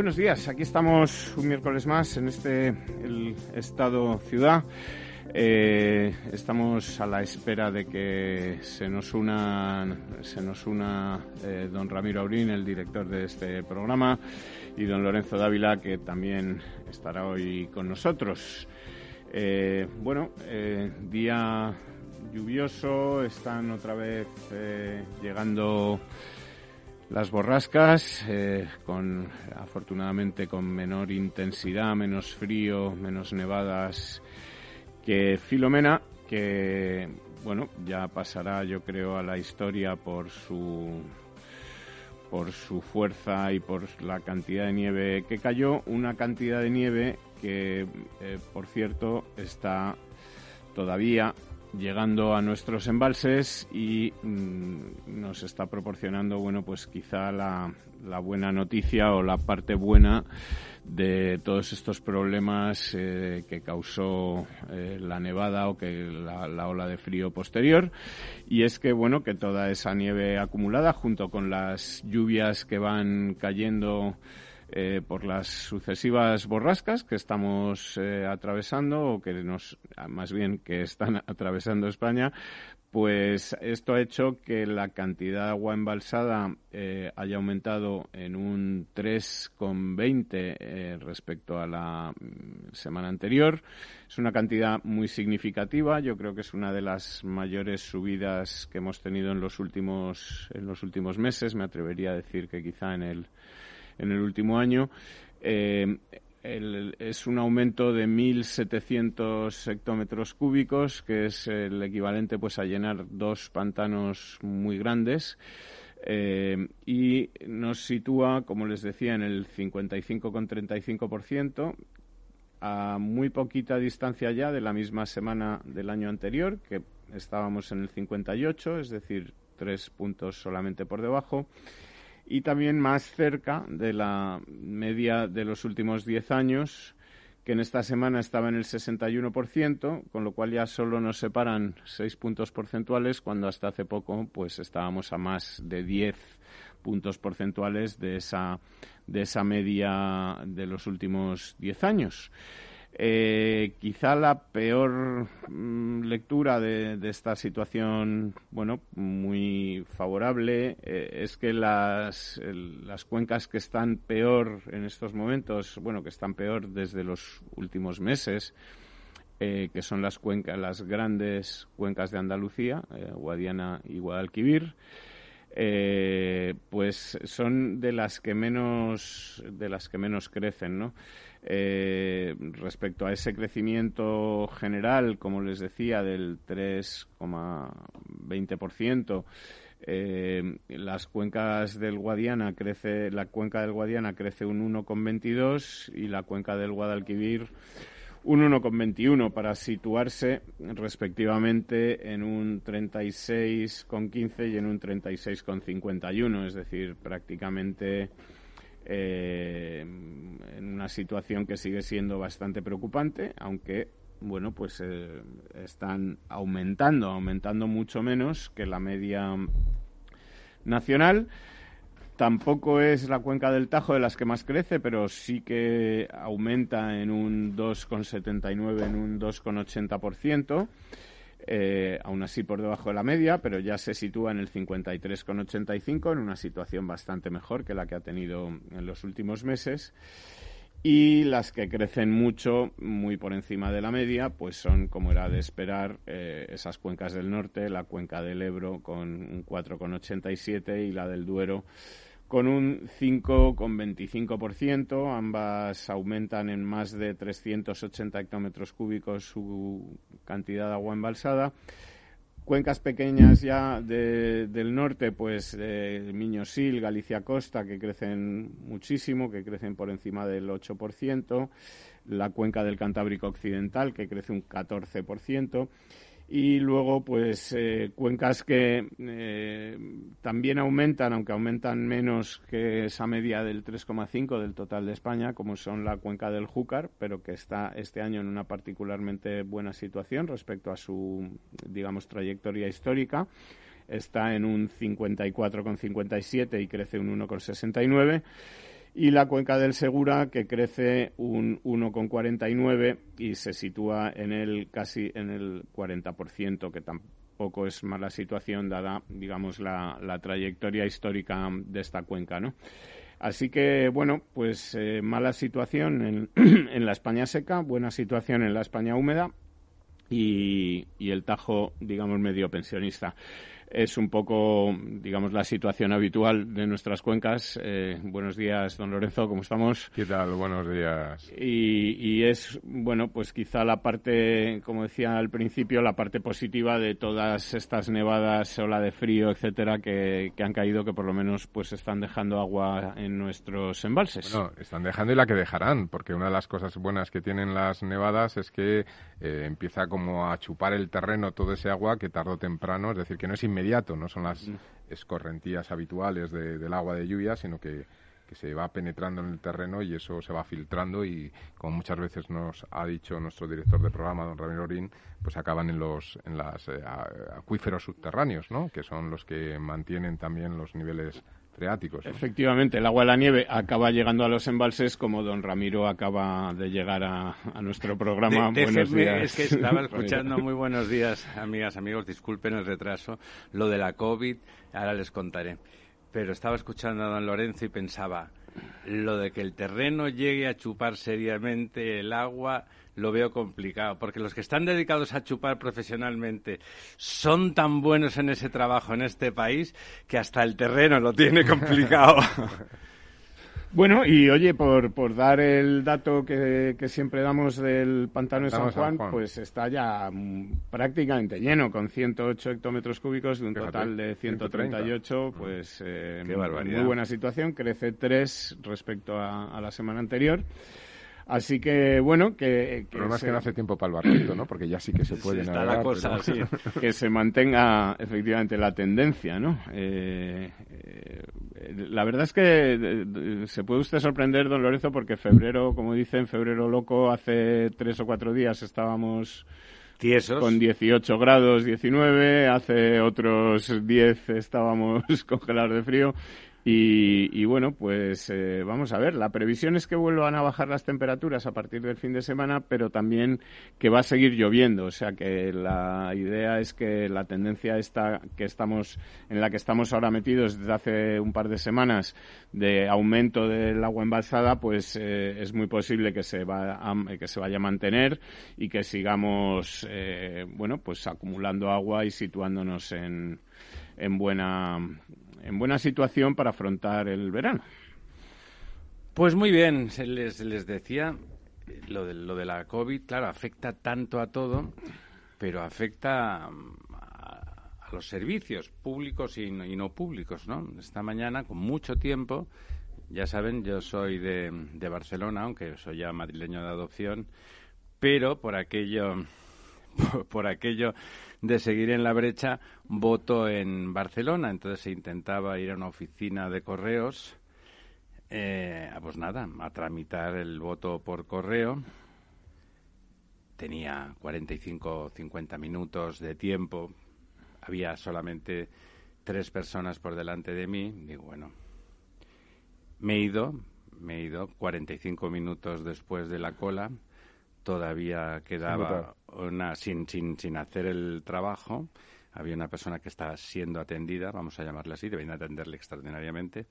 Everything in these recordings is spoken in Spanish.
Buenos días. Aquí estamos un miércoles más en este Estado Ciudad. Eh, estamos a la espera de que se nos una, se nos una eh, don Ramiro Aurín, el director de este programa, y don Lorenzo Dávila, que también estará hoy con nosotros. Eh, bueno, día lluvioso, están otra vez llegando las borrascas, eh, con afortunadamente con menor intensidad, menos frío, menos nevadas que Filomena, que bueno, ya pasará yo creo a la historia por su por su fuerza y por la cantidad de nieve que cayó, una cantidad de nieve que eh, por cierto está todavía llegando a nuestros embalses y mm, nos está proporcionando, bueno, pues quizá la, buena noticia o la parte buena de todos estos problemas eh, que causó eh, la nevada o que la, ola de frío posterior. Y es que bueno que toda esa nieve acumulada junto con las lluvias que van cayendo eh, por las sucesivas borrascas que estamos eh, atravesando o que nos, más bien que están atravesando España, pues esto ha hecho que la cantidad de agua embalsada eh, haya aumentado en un 3,20 respecto a la mm, semana anterior. Es una cantidad muy significativa. Yo creo que es una de las mayores subidas que hemos tenido en los últimos en los últimos meses. Me atrevería a decir que quizá en el en el último año. Eh, es un aumento de 1.700 hectómetros cúbicos, que es el equivalente pues a llenar dos pantanos muy grandes. Eh, y nos sitúa, como les decía, en el 55,35%, a muy poquita distancia ya de la misma semana del año anterior, que estábamos en el 58, es decir, tres puntos solamente por debajo y también más cerca de la media de los últimos 10 años, que en esta semana estaba en el 61%, con lo cual ya solo nos separan 6 puntos porcentuales, cuando hasta hace poco pues estábamos a más de 10 puntos porcentuales de esa, de esa media de los últimos 10 años. Eh, quizá la peor mm, lectura de, esta situación, bueno, muy favorable, eh, es que las, las cuencas que están peor en estos momentos, bueno, que están peor desde los últimos meses, eh, que son las cuencas, las grandes cuencas de Andalucía, Guadiana y Guadalquivir, pues son de las que menos de las que menos crecen, ¿no? Eh, respecto a ese crecimiento general, como les decía, del 3,20%, eh, las cuencas del Guadiana crece, la cuenca del Guadiana crece un 1,22 y la cuenca del Guadalquivir un 1,21 para situarse respectivamente en un 36,15 y en un 36,51, es decir, prácticamente eh, en una situación que sigue siendo bastante preocupante, aunque bueno, pues eh, están aumentando, aumentando mucho menos que la media nacional. Tampoco es la cuenca del Tajo de las que más crece, pero sí que aumenta en un 2,79, en un 2,80% eh, aún así por debajo de la media, pero ya se sitúa en el 53,85, en una situación bastante mejor que la que ha tenido en los últimos meses. Y las que crecen mucho, muy por encima de la media, pues son, como era de esperar, eh, esas cuencas del norte, la cuenca del Ebro con un 4,87 y la del Duero con un 5,25%. Ambas aumentan en más de 380 hectómetros cúbicos su cantidad de agua embalsada. Cuencas pequeñas ya del norte, pues eh, Miñosil, Galicia Costa, que crecen muchísimo, que crecen por encima del 8%, la cuenca del Cantábrico Occidental, que crece un 14%, y luego pues eh, cuencas que eh, también aumentan, aunque aumentan menos que esa media del 3,5 del total de España, como son la cuenca del Júcar, pero que está este año en una particularmente buena situación respecto a su, digamos, trayectoria histórica. Está en un 54,57 y crece un 1,69 y la cuenca del Segura que crece un 1,49 y se sitúa en el casi en el 40%, que tampoco es mala situación dada, digamos, la, trayectoria histórica de esta cuenca, ¿no? Así que, bueno, pues eh, mala situación en, en, la España seca, buena situación en la España húmeda y, y el Tajo, digamos, medio pensionista es un poco, digamos, la situación habitual de nuestras cuencas. Eh, buenos días, don Lorenzo, ¿cómo estamos? ¿Qué tal? Buenos días. Y, es, bueno, pues quizá la parte, como decía al principio, la parte positiva de todas estas nevadas, ola de frío, etcétera, que, han caído, que por lo menos pues están dejando agua en nuestros embalses. Bueno, están dejando y la que dejarán, porque una de las cosas buenas que tienen las nevadas es que eh, empieza como a chupar el terreno todo ese agua que tarde o temprano, es decir, que no es inmediato inmediato, no son las escorrentías habituales del agua de lluvia, sino que, se va penetrando en el terreno y eso se va filtrando y, como muchas veces nos ha dicho nuestro director de programa, don Ramiro Orín, pues acaban en los en las eh, acuíferos subterráneos, ¿no? que son los que mantienen también los niveles Efectivamente, el agua de la nieve acaba llegando a los embalses como don Ramiro acaba de llegar a, nuestro programa. buenos días. Es que estaba escuchando muy buenos días, amigas, amigos, disculpen el retraso, lo de la COVID, ahora les contaré. Pero estaba escuchando a don Lorenzo y pensaba, lo de que el terreno llegue a chupar seriamente el agua lo veo complicado, porque los que están dedicados a chupar profesionalmente son tan buenos en ese trabajo en este país que hasta el terreno lo tiene complicado. Bueno, y oye, por, por dar el dato que, siempre damos del pantano de San Juan, pues está ya prácticamente lleno, con 108 hectómetros cúbicos de un total de 138, pues eh, muy buena situación, crece 3 respecto a la semana anterior. Así que, bueno, que... que Pero que no hace tiempo para el barquito, ¿no? Porque ya sí que se puede sí, la cosa, que se mantenga efectivamente la tendencia, ¿no? Eh, eh, la verdad es que se puede usted sorprender, don Lorenzo, porque febrero, como dicen, febrero loco, hace tres o cuatro días estábamos... Tiesos. Con 18 grados, 19, hace otros 10 estábamos congelados de frío y, bueno, pues eh, vamos a ver. La previsión es que vuelvan a bajar las temperaturas a partir del fin de semana, pero también que va a seguir lloviendo. O sea que la idea es que la tendencia esta que estamos, en la que estamos ahora metidos desde hace un par de semanas de aumento del agua embalsada, pues eh, es muy posible que se, va que se vaya a mantener y que sigamos, eh, bueno, pues acumulando agua y situándonos en, en buena en buena situación para afrontar el verano. Pues muy bien, les, les decía, lo de, lo de la COVID, claro, afecta tanto a todo, pero afecta a, los servicios públicos y no, y no, públicos, ¿no? Esta mañana, con mucho tiempo, ya saben, yo soy de, de Barcelona, aunque soy ya madrileño de adopción, pero por aquello, por aquello de seguir en la brecha, voto en Barcelona. Entonces se intentaba ir a una oficina de correos, eh, pues nada, a tramitar el voto por correo. Tenía 45 o 50 minutos de tiempo. Había solamente tres personas por delante de mí. Digo, bueno, me he ido, me he ido 45 minutos después de la cola todavía quedaba una sin, sin, sin hacer el trabajo. Había una persona que estaba siendo atendida, vamos a llamarla así, debían atenderle extraordinariamente,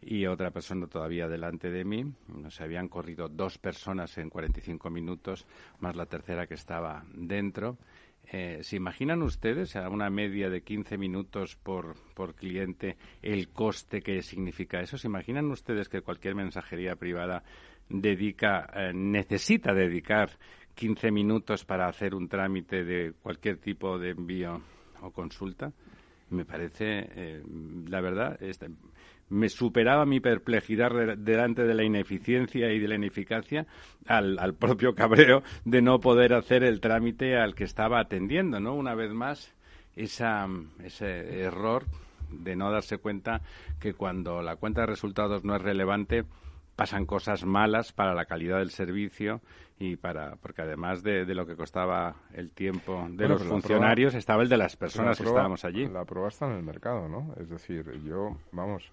y otra persona todavía delante de mí. Se habían corrido dos personas en 45 minutos, más la tercera que estaba dentro. Eh, ¿Se imaginan ustedes a una media de 15 minutos por, por cliente el coste que significa eso? ¿Se imaginan ustedes que cualquier mensajería privada dedica, eh, necesita dedicar 15 minutos para hacer un trámite de cualquier tipo de envío o consulta. Me parece, eh, la verdad, este, me superaba mi perplejidad delante de la ineficiencia y de la ineficacia al, al, propio cabreo de no poder hacer el trámite al que estaba atendiendo, ¿no? Una vez más, esa, ese error de no darse cuenta que cuando la cuenta de resultados no es relevante, pasan cosas malas para la calidad del servicio y para porque además de, lo que costaba el tiempo de los funcionarios estaba el de las personas que estábamos allí. la prueba está en el mercado no es decir yo vamos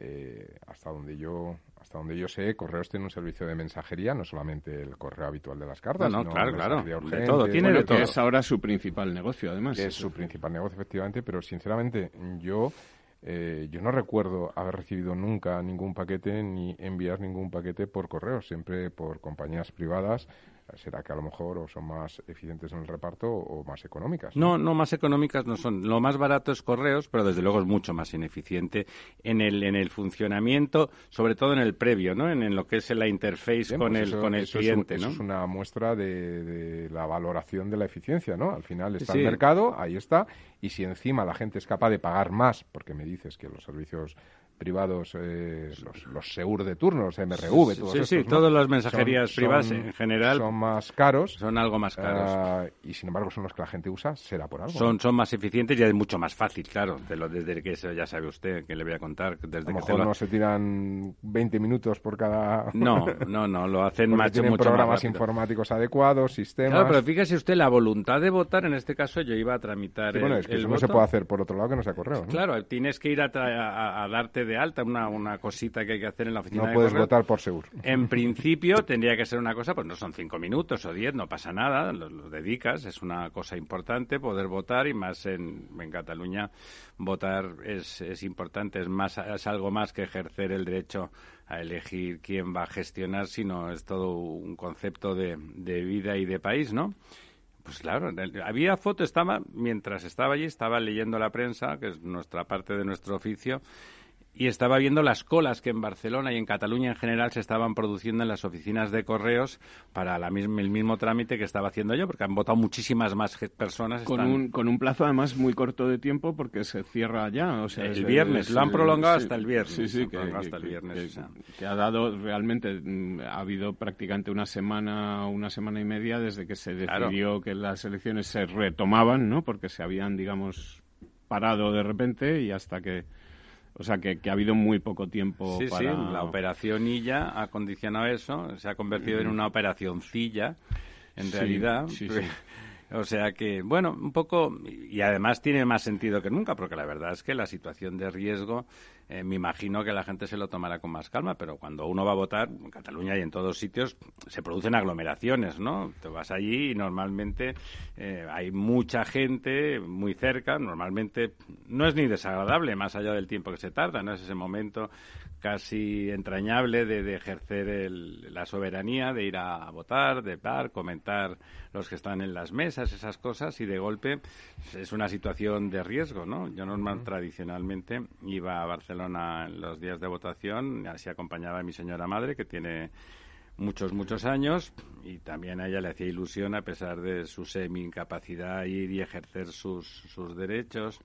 eh, hasta donde yo hasta donde yo sé correos tiene un servicio de mensajería no solamente el correo habitual de las cartas no, sino claro claro. de todo tiene de todo. Es ahora su principal negocio además. Es su principal negocio efectivamente pero sinceramente yo eh, yo no recuerdo haber recibido nunca ningún paquete ni enviar ningún paquete por correo, siempre por compañías privadas será que a lo mejor o son más eficientes en el reparto o más económicas. ¿no? no, más económicas no son. Lo más barato es correos, pero desde luego es mucho más ineficiente en el, en el funcionamiento, sobre todo en el previo, ¿no? En, lo que es la interface con, pues el, con el cliente, es ¿no? es una muestra de, la valoración de la eficiencia, ¿no? Al final está el mercado, ahí está, y si encima la gente es capaz de pagar más, porque me dices que los servicios privados, eh, los, los SEUR de turno, los MRV, todos Sí, sí, todas las mensajerías privadas en general son más caros. Son algo más caros. Ah, y sin embargo son los que la gente usa, será por algo. Son, son más eficientes y es mucho más fácil, claro, de lo, desde que eso ya sabe usted, que le voy a contar. Desde a lo que mejor no se tiran 20 minutos por cada... No, no, no, lo hacen más, tienen mucho programas informáticos adecuados, sistemas... Claro, pero fíjese usted, la voluntad de votar, en este caso yo iba a tramitar sí, bueno, es que eso no se puede hacer por otro lado que no sea correo, Claro, tienes que ir a, a darte de alta una una cosita que hay que hacer en la oficina. No puedes votar por seguro. En principio tendría que ser una cosa, pues no son cinco minutos o diez, no pasa nada, lo, dedicas, es una cosa importante poder votar y más en, en Cataluña votar es, es importante, es, más, es algo más que ejercer el derecho a elegir quién va a gestionar, sino es todo un concepto de, de vida y de país, ¿no? Pues claro, había foto, estaba, mientras estaba allí, estaba leyendo la prensa, que es nuestra parte de nuestro oficio, y estaba viendo las colas que en Barcelona y en Cataluña en general se estaban produciendo en las oficinas de correos para la misma, el mismo trámite que estaba haciendo yo, porque han votado muchísimas más personas. Con, un, con un plazo además muy corto de tiempo porque se cierra ya. O sea, el viernes, lo han prolongado hasta el viernes. Sí, sí, que, hasta el viernes. Que, ha dado realmente, mm, ha habido prácticamente una semana, una semana y media desde que se decidió que las elecciones se retomaban, ¿no? Porque se habían, digamos, parado de repente y hasta que o sea, que, ha habido muy poco tiempo sí, para... Sí, la operación ILLA ha condicionado eso, se ha convertido en una operacióncilla, en realidad. Sí, sí. O sea que, bueno, un poco, y además tiene más sentido que nunca, porque la verdad es que la situación de riesgo, eh, me imagino que la gente se lo tomará con más calma, pero cuando uno va a votar, en Cataluña y en todos sitios, se producen aglomeraciones, ¿no? Te vas allí y normalmente eh, hay mucha gente muy cerca, normalmente no es ni desagradable, más allá del tiempo que se tarda, ¿no? Es ese momento casi entrañable de, ejercer la soberanía, de ir a, votar, de dar, comentar los que están en las mesas, esas cosas, y de golpe es una situación de riesgo, ¿no? Yo normal, tradicionalmente iba a Barcelona en los días de votación, así acompañaba a mi señora madre, que tiene muchos, muchos años, y también a ella le hacía ilusión, a pesar de su semi-incapacidad, ir y ejercer sus, sus derechos.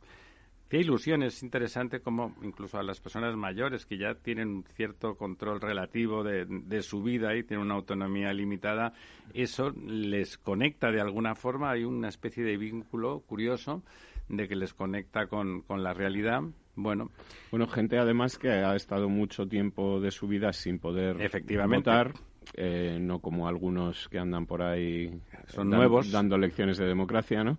Qué ilusión, es interesante como incluso a las personas mayores que ya tienen un cierto control relativo de, su vida y tienen una autonomía limitada, eso les conecta de alguna forma, hay una especie de vínculo curioso de que les conecta con, con la realidad. Bueno. Bueno, gente además que ha estado mucho tiempo de su vida sin poder Efectivamente. votar. Eh, no como algunos que andan por ahí son nuevos dando lecciones de democracia, ¿no?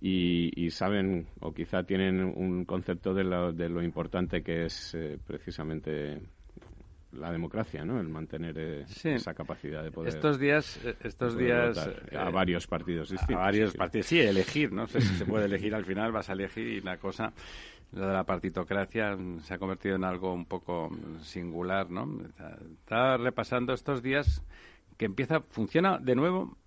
Y, saben o quizá tienen un concepto de lo, de lo importante que es eh, precisamente la democracia, ¿no? El mantener eh, esa capacidad de poder. Estos días, eh, estos días a varios partidos distintos. A varios partidos, sí, elegir, no sé si se puede elegir al final, vas a elegir y la cosa, lo de la partitocracia se ha convertido en algo un poco singular, ¿no? Está repasando estos días que empieza, funciona de nuevo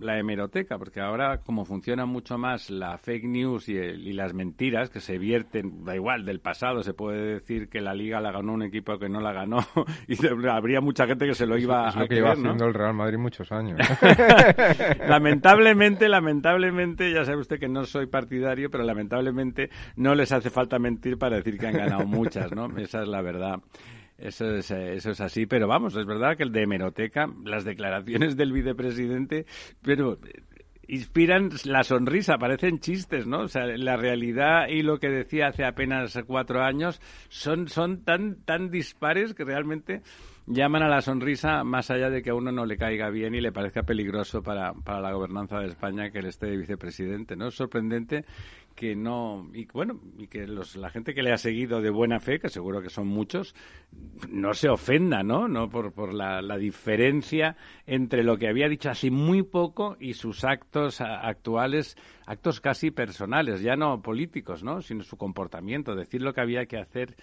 la hemeroteca, porque ahora como funciona mucho más la fake news y, las mentiras que se vierten, da igual, del pasado, se puede decir que la Liga la ganó un equipo que no la ganó y habría mucha gente que se lo iba es lo que iba haciendo el Real Madrid muchos años. lamentablemente, lamentablemente, ya sabe usted que no soy partidario, pero lamentablemente no les hace falta mentir para decir que han ganado muchas, ¿no? Esa es la verdad. Eso es, eso es así, pero vamos, es verdad que el de hemeroteca, las declaraciones del vicepresidente, pero eh, inspiran la sonrisa, parecen chistes, ¿no? O sea, la realidad y lo que decía hace apenas cuatro años son, son tan, tan dispares que realmente llaman a la sonrisa más allá de que a uno no le caiga bien y le parezca peligroso para, para la gobernanza de España que él esté de vicepresidente, ¿no? Es sorprendente que no y bueno y que los, la gente que le ha seguido de buena fe que seguro que son muchos no se ofenda no no por, por la, la diferencia entre lo que había dicho hace muy poco y sus actos actuales actos casi personales ya no políticos no sino su comportamiento decir lo que había que hacer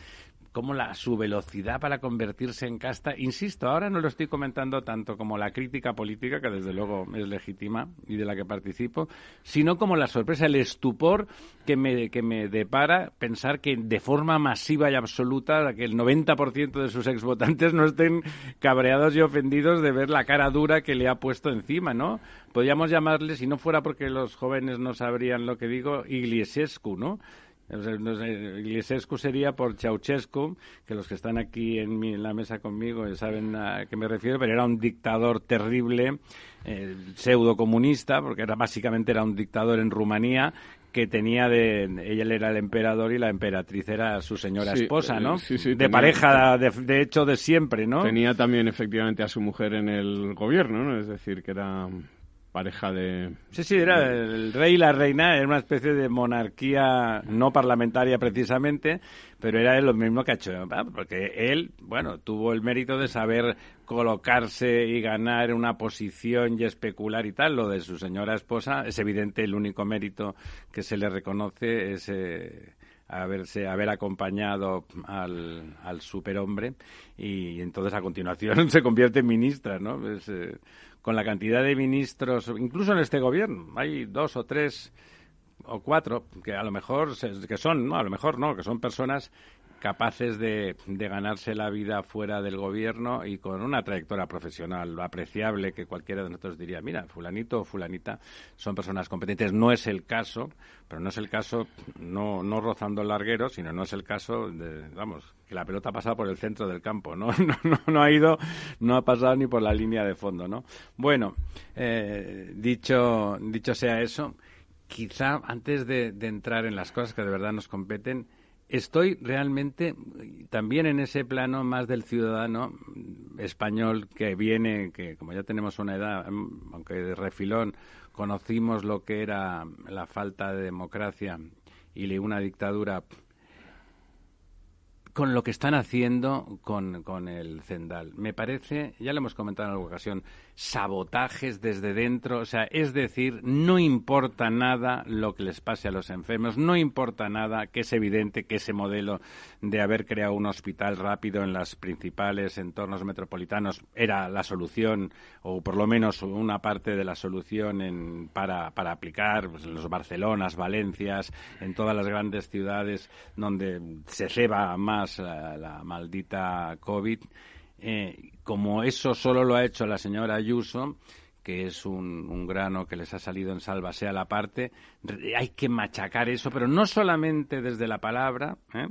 como la, su velocidad para convertirse en casta, insisto, ahora no lo estoy comentando tanto como la crítica política, que desde luego es legítima y de la que participo, sino como la sorpresa, el estupor que me, que me depara pensar que de forma masiva y absoluta que el 90% de sus exvotantes no estén cabreados y ofendidos de ver la cara dura que le ha puesto encima, ¿no? Podríamos llamarle, si no fuera porque los jóvenes no sabrían lo que digo, Igliesescu, ¿no? Iglesescu sería por Ceausescu, que los que están aquí en, la mesa conmigo saben a qué me refiero, pero era un dictador terrible, eh, pseudo comunista, porque era básicamente era un dictador en Rumanía que tenía de ella era el emperador y la emperatriz era su señora esposa, ¿no? Sí, de pareja de, de, hecho de siempre, ¿no? Tenía también efectivamente a su mujer en el gobierno, ¿no? Es decir, que era pareja de... Sí, sí, era el rey y la reina, era una especie de monarquía no parlamentaria precisamente, pero era lo mismo que ha hecho, porque él, bueno, tuvo el mérito de saber colocarse y ganar una posición y especular y tal. Lo de su señora esposa es evidente, el único mérito que se le reconoce es... Eh, haberse haber acompañado al, al superhombre y entonces a continuación se convierte en ministra, ¿no? Eh, con la cantidad de ministros, incluso en este gobierno, hay dos o tres o cuatro que a lo mejor que son, no, a lo mejor no, que son personas capaces de, de, ganarse la vida fuera del gobierno y con una trayectoria profesional apreciable que cualquiera de nosotros diría, mira, fulanito o fulanita son personas competentes. No es el caso, pero no es el caso, no, no rozando el larguero, sino no es el caso de, vamos, que la pelota ha pasado por el centro del campo, ¿no? No, no, ha ido, no ha pasado ni por la línea de fondo, ¿no? Bueno, eh, dicho, dicho sea eso, quizá antes de entrar en las cosas que de verdad nos competen, estoy realmente también en ese plano más del ciudadano español que viene, que como ya tenemos una edad, mm, aunque de refilón, conocimos lo que era la falta de democracia y una dictadura con lo que están haciendo con, con el Zendal. Me parece, ya lo hemos comentado en alguna ocasión, sabotajes desde dentro, o sea, es decir, no importa nada lo que les pase a los enfermos, no importa nada que es evidente que ese modelo de haber creado un hospital rápido en los principales entornos metropolitanos era la solución, o por lo menos una parte de la solución en, para, para aplicar pues, en los Barcelonas, Valencias, en todas las grandes ciudades donde se ceba más la, la maldita COVID. Eh, como eso solo lo ha hecho la señora Ayuso, que es un, grano que les ha salido en salva sea la parte, hay que machacar eso, pero no solamente desde la palabra, ¿eh?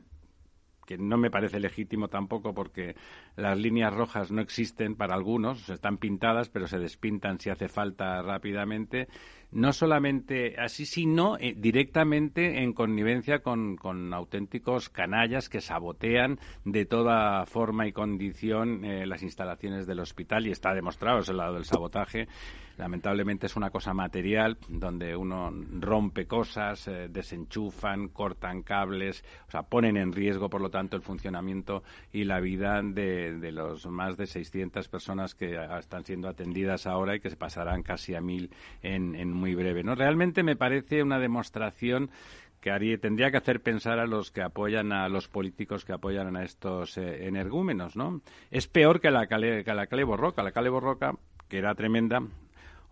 Que no me parece legítimo tampoco porque las líneas rojas no existen para algunos, están pintadas, pero se despintan si hace falta rápidamente, no solamente así, sino eh, directamente en connivencia con, auténticos canallas que sabotean de toda forma y condición eh, las instalaciones del hospital y está demostrado ese lado del sabotaje. Lamentablemente es una cosa material donde uno rompe cosas, eh, desenchufan, cortan cables, o sea, ponen en riesgo, por lo tanto, el funcionamiento y la vida de, de los más de 600 personas que están siendo atendidas ahora y que se pasarán casi a mil en, muy breve. ¿no? Realmente me parece una demostración que haría, tendría que hacer pensar a los que apoyan a los políticos que apoyan a estos eh, energúmenos, ¿no? Es peor que la, que la Cale Borroca. La Cale Borroca, que era tremenda,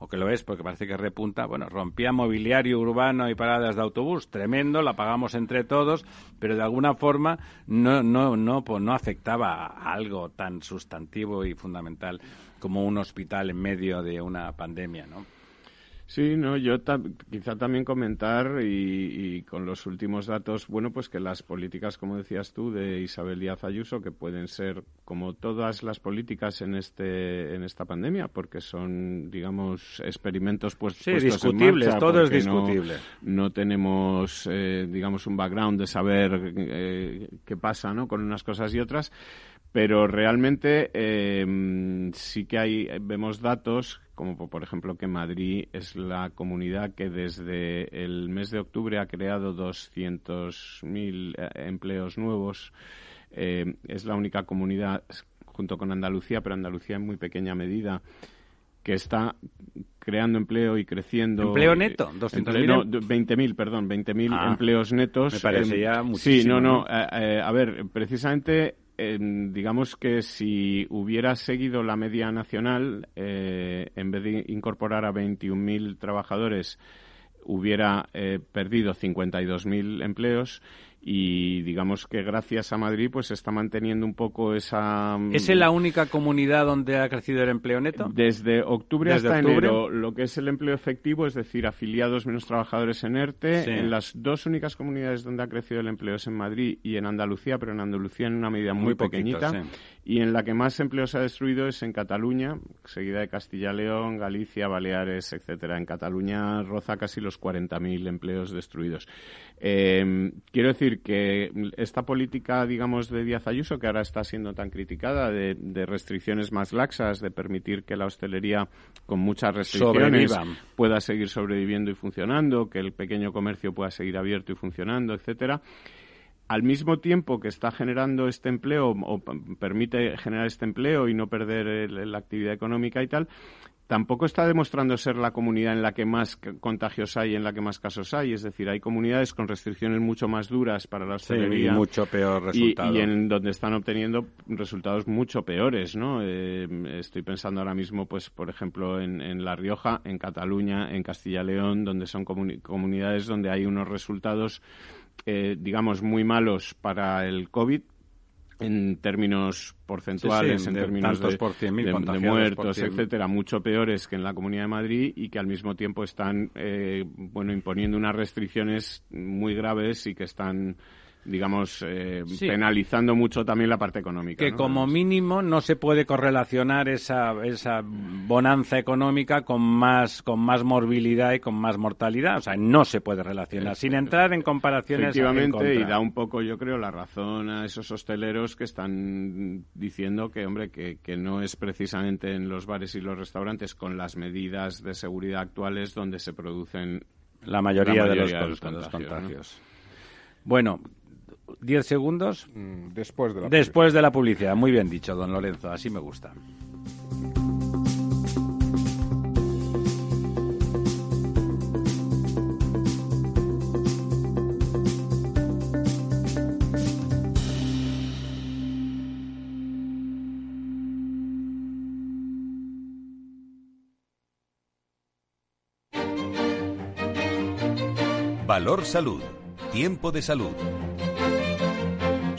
o que lo es porque parece que repunta, bueno, rompía mobiliario urbano y paradas de autobús, tremendo, la pagamos entre todos, pero de alguna forma no, no, no, pues no afectaba a algo tan sustantivo y fundamental como un hospital en medio de una pandemia, ¿no? Sí, no, yo quizá también comentar y, con los últimos datos, bueno, pues que las políticas, como decías tú, de Isabel Díaz Ayuso, que pueden ser como todas las políticas en este en esta pandemia, porque son, digamos, experimentos pues, sí, discutibles, todo es discutible. No, tenemos, eh, digamos, un background de saber eh, qué pasa, ¿no? Con unas cosas y otras pero realmente eh, sí que hay vemos datos como por ejemplo que Madrid es la comunidad que desde el mes de octubre ha creado 200.000 eh, empleos nuevos. Eh, es la única comunidad, junto con Andalucía, pero Andalucía en muy pequeña medida, que está creando empleo y creciendo. ¿Empleo neto? 200.000. No, 20.000, perdón, 20.000 ah, empleos netos. Me parece ya muchísimo. Sí, no, no. Eh, a ver, precisamente digamos que si hubiera seguido la media nacional, eh, en vez de incorporar a 21.000 trabajadores, hubiera eh, perdido 52.000 empleos y digamos que gracias a Madrid pues se está manteniendo un poco esa... Mm, ¿Es la única comunidad donde ha crecido el empleo neto? Desde octubre hasta enero, lo que es el empleo efectivo, es decir, afiliados menos trabajadores en ERTE, en las dos únicas comunidades donde ha crecido el empleo es en Madrid y en Andalucía, pero en Andalucía en una medida muy, pequeñita. Y en la que más empleo se ha destruido es en Cataluña, seguida de Castilla-León, Galicia, Baleares, etcétera. En Cataluña roza casi los 40.000 empleos destruidos. Eh, quiero decir que esta política, digamos, de Díaz Ayuso, que ahora está siendo tan criticada, de, restricciones más laxas, de permitir que la hostelería con muchas restricciones pueda seguir sobreviviendo y funcionando, que el pequeño comercio pueda seguir abierto y funcionando, etcétera al mismo tiempo que está generando este empleo o permite generar este empleo y no perder la actividad económica y tal, tampoco está demostrando ser la comunidad en la que más contagios hay, en la que más casos hay. Es decir, hay comunidades con restricciones mucho más duras para la hostelería. y mucho peor resultado. Y, en donde están obteniendo resultados mucho peores, ¿no? Eh, estoy pensando ahora mismo, pues, por ejemplo, en, La Rioja, en Cataluña, en Castilla León, donde son comunidades donde hay unos resultados eh, digamos, muy malos para el COVID en términos porcentuales, en términos de, por de, muertos, etcétera, mucho peores que en la Comunidad de Madrid y que al mismo tiempo están, eh, bueno, imponiendo unas restricciones muy graves y que están digamos, eh, penalizando mucho también la parte económica. Que como mínimo no se puede correlacionar esa, esa bonanza económica con más, con más morbilidad y con más mortalidad. O sea, no se puede relacionar, sin entrar en comparaciones. Efectivamente, y da un poco, yo creo, la razón a esos hosteleros que están diciendo que, hombre, que, que no es precisamente en los bares y los restaurantes con las medidas de seguridad actuales donde se producen la mayoría, de los, contagios. Bueno, ¿Diez segundos? Mm, después de la Después de la publicidad. Muy bien dicho, don Lorenzo. Así me gusta. Valor Salud. Tiempo de salud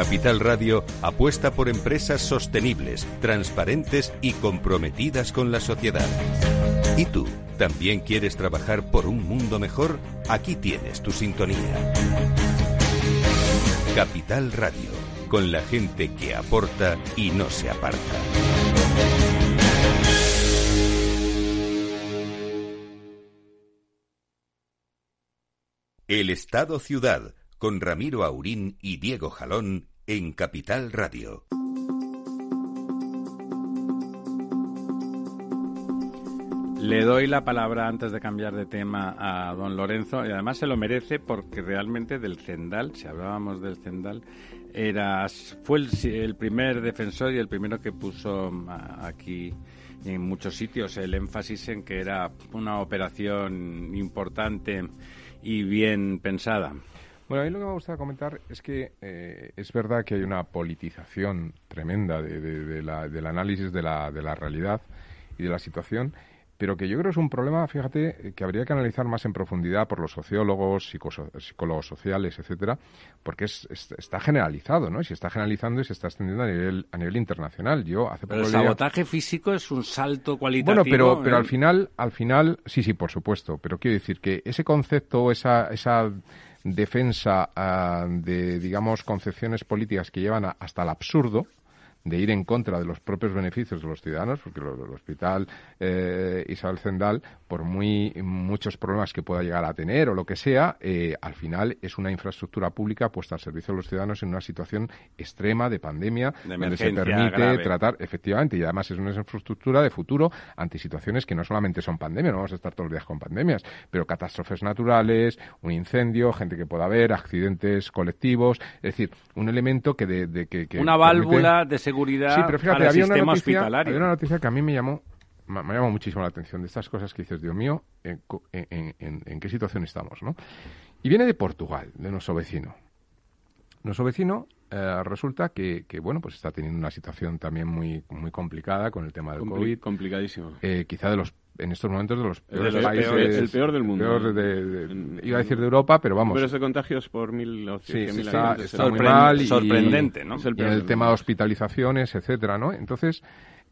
Capital Radio apuesta por empresas sostenibles, transparentes y comprometidas con la sociedad. ¿Y tú también quieres trabajar por un mundo mejor? Aquí tienes tu sintonía. Capital Radio, con la gente que aporta y no se aparta. El Estado Ciudad con Ramiro Aurín y Diego Jalón en Capital Radio. Le doy la palabra antes de cambiar de tema a don Lorenzo y además se lo merece porque realmente del Cendal, si hablábamos del Cendal, era, fue el, el primer defensor y el primero que puso aquí en muchos sitios el énfasis en que era una operación importante y bien pensada. Bueno, a mí lo que me gusta comentar es que eh, es verdad que hay una politización tremenda de, la, del análisis de la, de la realidad y de la situación, pero que yo creo es un problema, fíjate, que habría que analizar más en profundidad por los sociólogos, psicólogos sociales, etcétera, porque es, está generalizado, ¿no? Y se está generalizando y se está extendiendo a nivel, a nivel internacional. Yo hace pero el sabotaje físico es un salto cualitativo. Bueno, pero, pero al final, al final, sí, sí, por supuesto, pero quiero decir que ese concepto, esa, esa defensa ah, de, digamos, concepciones políticas que llevan hasta el absurdo, de ir en contra de los propios beneficios de los ciudadanos, porque el, hospital eh, Isabel Zendal, por muy muchos problemas que pueda llegar a tener o lo que sea, eh, al final es una infraestructura pública puesta al servicio de los ciudadanos en una situación extrema de pandemia, donde se permite tratar, efectivamente, y además es una infraestructura de futuro ante situaciones que no solamente son pandemia, no vamos a estar todos los días con pandemias, pero catástrofes naturales, un incendio, gente que pueda haber, accidentes colectivos, es decir, un elemento que de, que, una válvula de seguridad sí, pero fíjate, había una noticia, Había una noticia que a mí me llamó, me, llamó muchísimo la atención de estas cosas que dices, Dios mío, en, en, qué situación estamos, ¿no? Y viene de Portugal, de nuestro vecino. Nuestro vecino eh, resulta que, que, bueno, pues está teniendo una situación también muy, muy complicada con el tema del COVID. Complicadísimo. Eh, quizá de los en estos momentos de los peores países. el peor del mundo. iba a decir de Europa, pero vamos. Números de contagios por mil o sí, está, muy mal. Y, sorprendente, ¿no? el, el tema de hospitalizaciones, etcétera, ¿no? Entonces,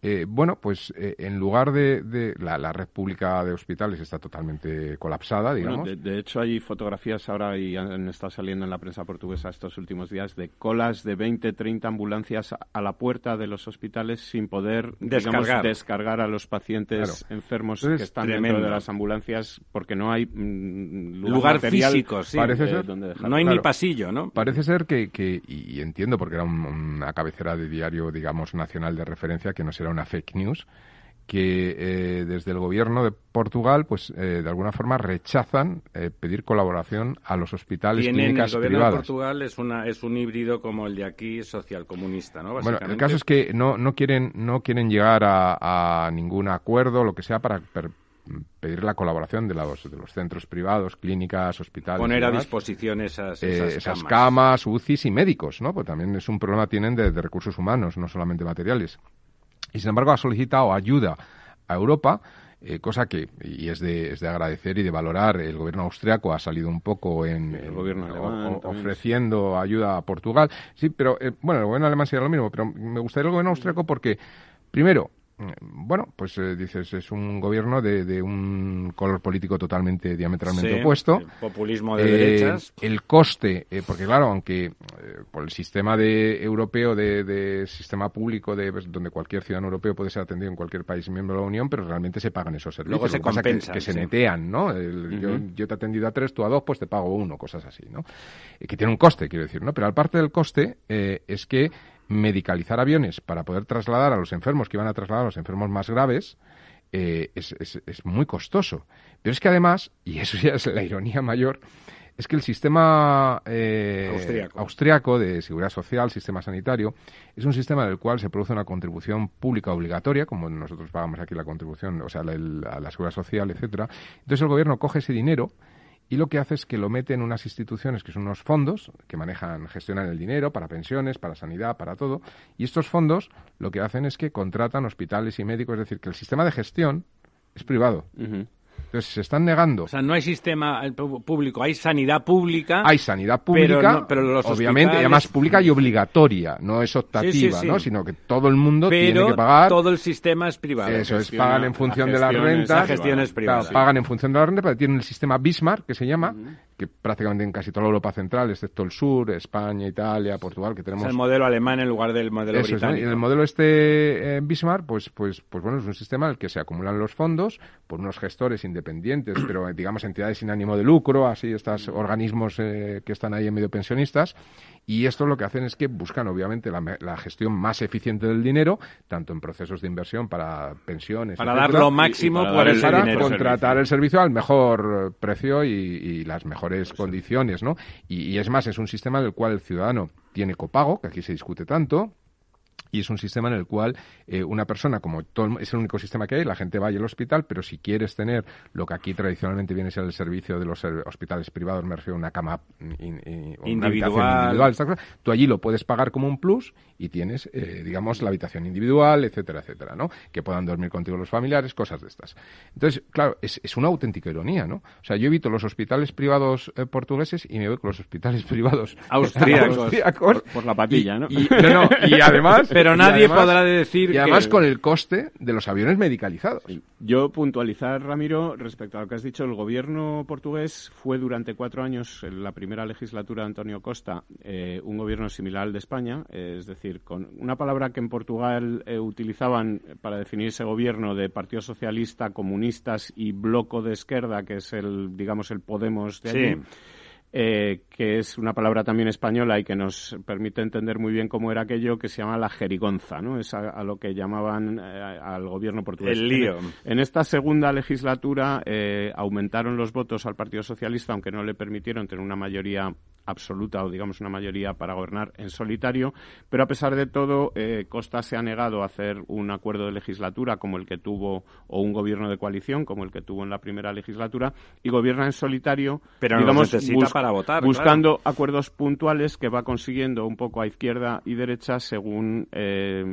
eh, bueno, pues eh, en lugar de, la, red pública de hospitales está totalmente colapsada, digamos. de, hecho, hay fotografías ahora y han estado saliendo en la prensa portuguesa estos últimos días de colas de 20, 30 ambulancias a la puerta de los hospitales sin poder descargar, descargar a los pacientes enfermos que están dentro de las ambulancias porque no hay mm, lugar, físico, sí, Parece ser, no hay ni pasillo, ¿no? Parece ser que, y entiendo porque era una cabecera de diario, digamos, nacional de referencia que no será una fake news, que eh, desde el gobierno de Portugal, pues eh, de alguna forma rechazan eh, pedir colaboración a los hospitales y clínicas el gobierno de Portugal es una es un híbrido como el de aquí socialcomunista, ¿no? Bueno, el caso es que no no quieren no quieren llegar a, ningún acuerdo, lo que sea, para pedir la colaboración de los, de los centros privados, clínicas, hospitales. Poner a disposición esas, esas, camas. UCIs y médicos, ¿no? Pues también es un problema tienen de recursos humanos, no solamente materiales y sin embargo ha solicitado ayuda a Europa, eh, cosa que, y es de, es de agradecer y de valorar, el gobierno austriaco ha salido un poco en, el gobierno ofreciendo ayuda a Portugal. Sí, pero, eh, bueno, el gobierno alemán sería lo mismo, pero me gustaría el gobierno austriaco porque, primero, bueno, pues eh, dices, es un gobierno de, un color político totalmente diametralmente opuesto. populismo de derechas. El coste, porque claro, aunque por el sistema de europeo de, sistema público de pues, donde cualquier ciudadano europeo puede ser atendido en cualquier país miembro de la Unión, pero realmente se pagan esos servicios. Luego se compensan, que, se netean, ¿no? yo, yo, te he atendido a tres, tú a dos, pues te pago uno, cosas así, ¿no? que tiene un coste, quiero decir, ¿no? Pero aparte del coste es que medicalizar aviones para poder trasladar a los enfermos que iban a trasladar a los enfermos más graves eh, es, es, muy costoso. Pero es que además, y eso ya es la ironía mayor, es que el sistema eh, austriaco. de seguridad social, sistema sanitario, es un sistema del cual se produce una contribución pública obligatoria, como nosotros pagamos aquí la contribución, o sea, la, la seguridad social, etcétera. Entonces el gobierno coge ese dinero y lo que hace es que lo mete en unas instituciones que son unos fondos que manejan, gestionan el dinero para pensiones, para sanidad, para todo, y estos fondos lo que hacen es que contratan hospitales y médicos, es decir, que el sistema de gestión es privado. Entonces se están negando. O sea, no hay sistema eh, público, hay sanidad pública. Hay sanidad pública, pero, obviamente, además pública y obligatoria, no es optativa, ¿no? Sino que todo el mundo tiene que pagar. todo el sistema es privado. Eso es, pagan en función de las rentas. La gestión es privada. pagan en función de la renta, pero tienen el sistema Bismarck, que se llama, que prácticamente en casi toda la Europa central, excepto el sur, España, Italia, Portugal, que tenemos... Es el modelo alemán en lugar del modelo británico. Y el modelo este eh, Bismarck, pues, pues, pues bueno, es un sistema en el que se acumulan los fondos por unos gestores independientes, pero digamos entidades sin ánimo de lucro, así estos organismos eh, que están ahí en medio pensionistas, y esto lo que hacen es que buscan, obviamente, la, gestión más eficiente del dinero, tanto en procesos de inversión para pensiones. Para dar lo máximo para, contratar el servicio al mejor precio y, las mejores condiciones, ¿no? Y, y, es más, es un sistema del cual el ciudadano tiene copago, que aquí se discute tanto, y es un sistema en el cual eh, una persona, como todo, es el único sistema que hay, la gente va al hospital, pero si quieres tener lo que aquí tradicionalmente viene a ser el servicio de los hospitales privados, me refiero a una cama individual, individual tú allí lo puedes pagar como un plus y tienes, eh, digamos, la habitación individual, etcétera, etcétera, ¿no? Que puedan dormir contigo los familiares, cosas de estas. Entonces, claro, es, es una auténtica ironía, ¿no? O sea, yo evito los hospitales privados eh, portugueses y me voy con los hospitales privados austríacos, por, la patilla, ¿no? Y, y además pero nadie podrá decir y además con el coste de los aviones medicalizados. Yo puntualizar, Ramiro, respecto a lo que has dicho, el gobierno portugués fue durante cuatro años, en la primera legislatura de Antonio Costa, eh, un gobierno similar al de España, eh, es decir, con una palabra que en Portugal eh, utilizaban para definir ese gobierno de Partido Socialista, comunistas y bloco de izquierda, que es el, digamos, el Podemos de allí. Eh, que es una palabra también española y que nos permite entender muy bien cómo era aquello que se llama la jerigonza, ¿no? Es a, lo que llamaban eh, al gobierno portugués. El lío. En, esta segunda legislatura eh, aumentaron los votos al Partido Socialista, aunque no le permitieron tener una mayoría absoluta o digamos una mayoría para gobernar en solitario, pero a pesar de todo Costa se ha negado a hacer un acuerdo de legislatura como el que tuvo o un gobierno de coalición como el que tuvo en la primera legislatura y gobierna en solitario, pero digamos, Buscando acuerdos puntuales que va consiguiendo un poco a izquierda y derecha según eh,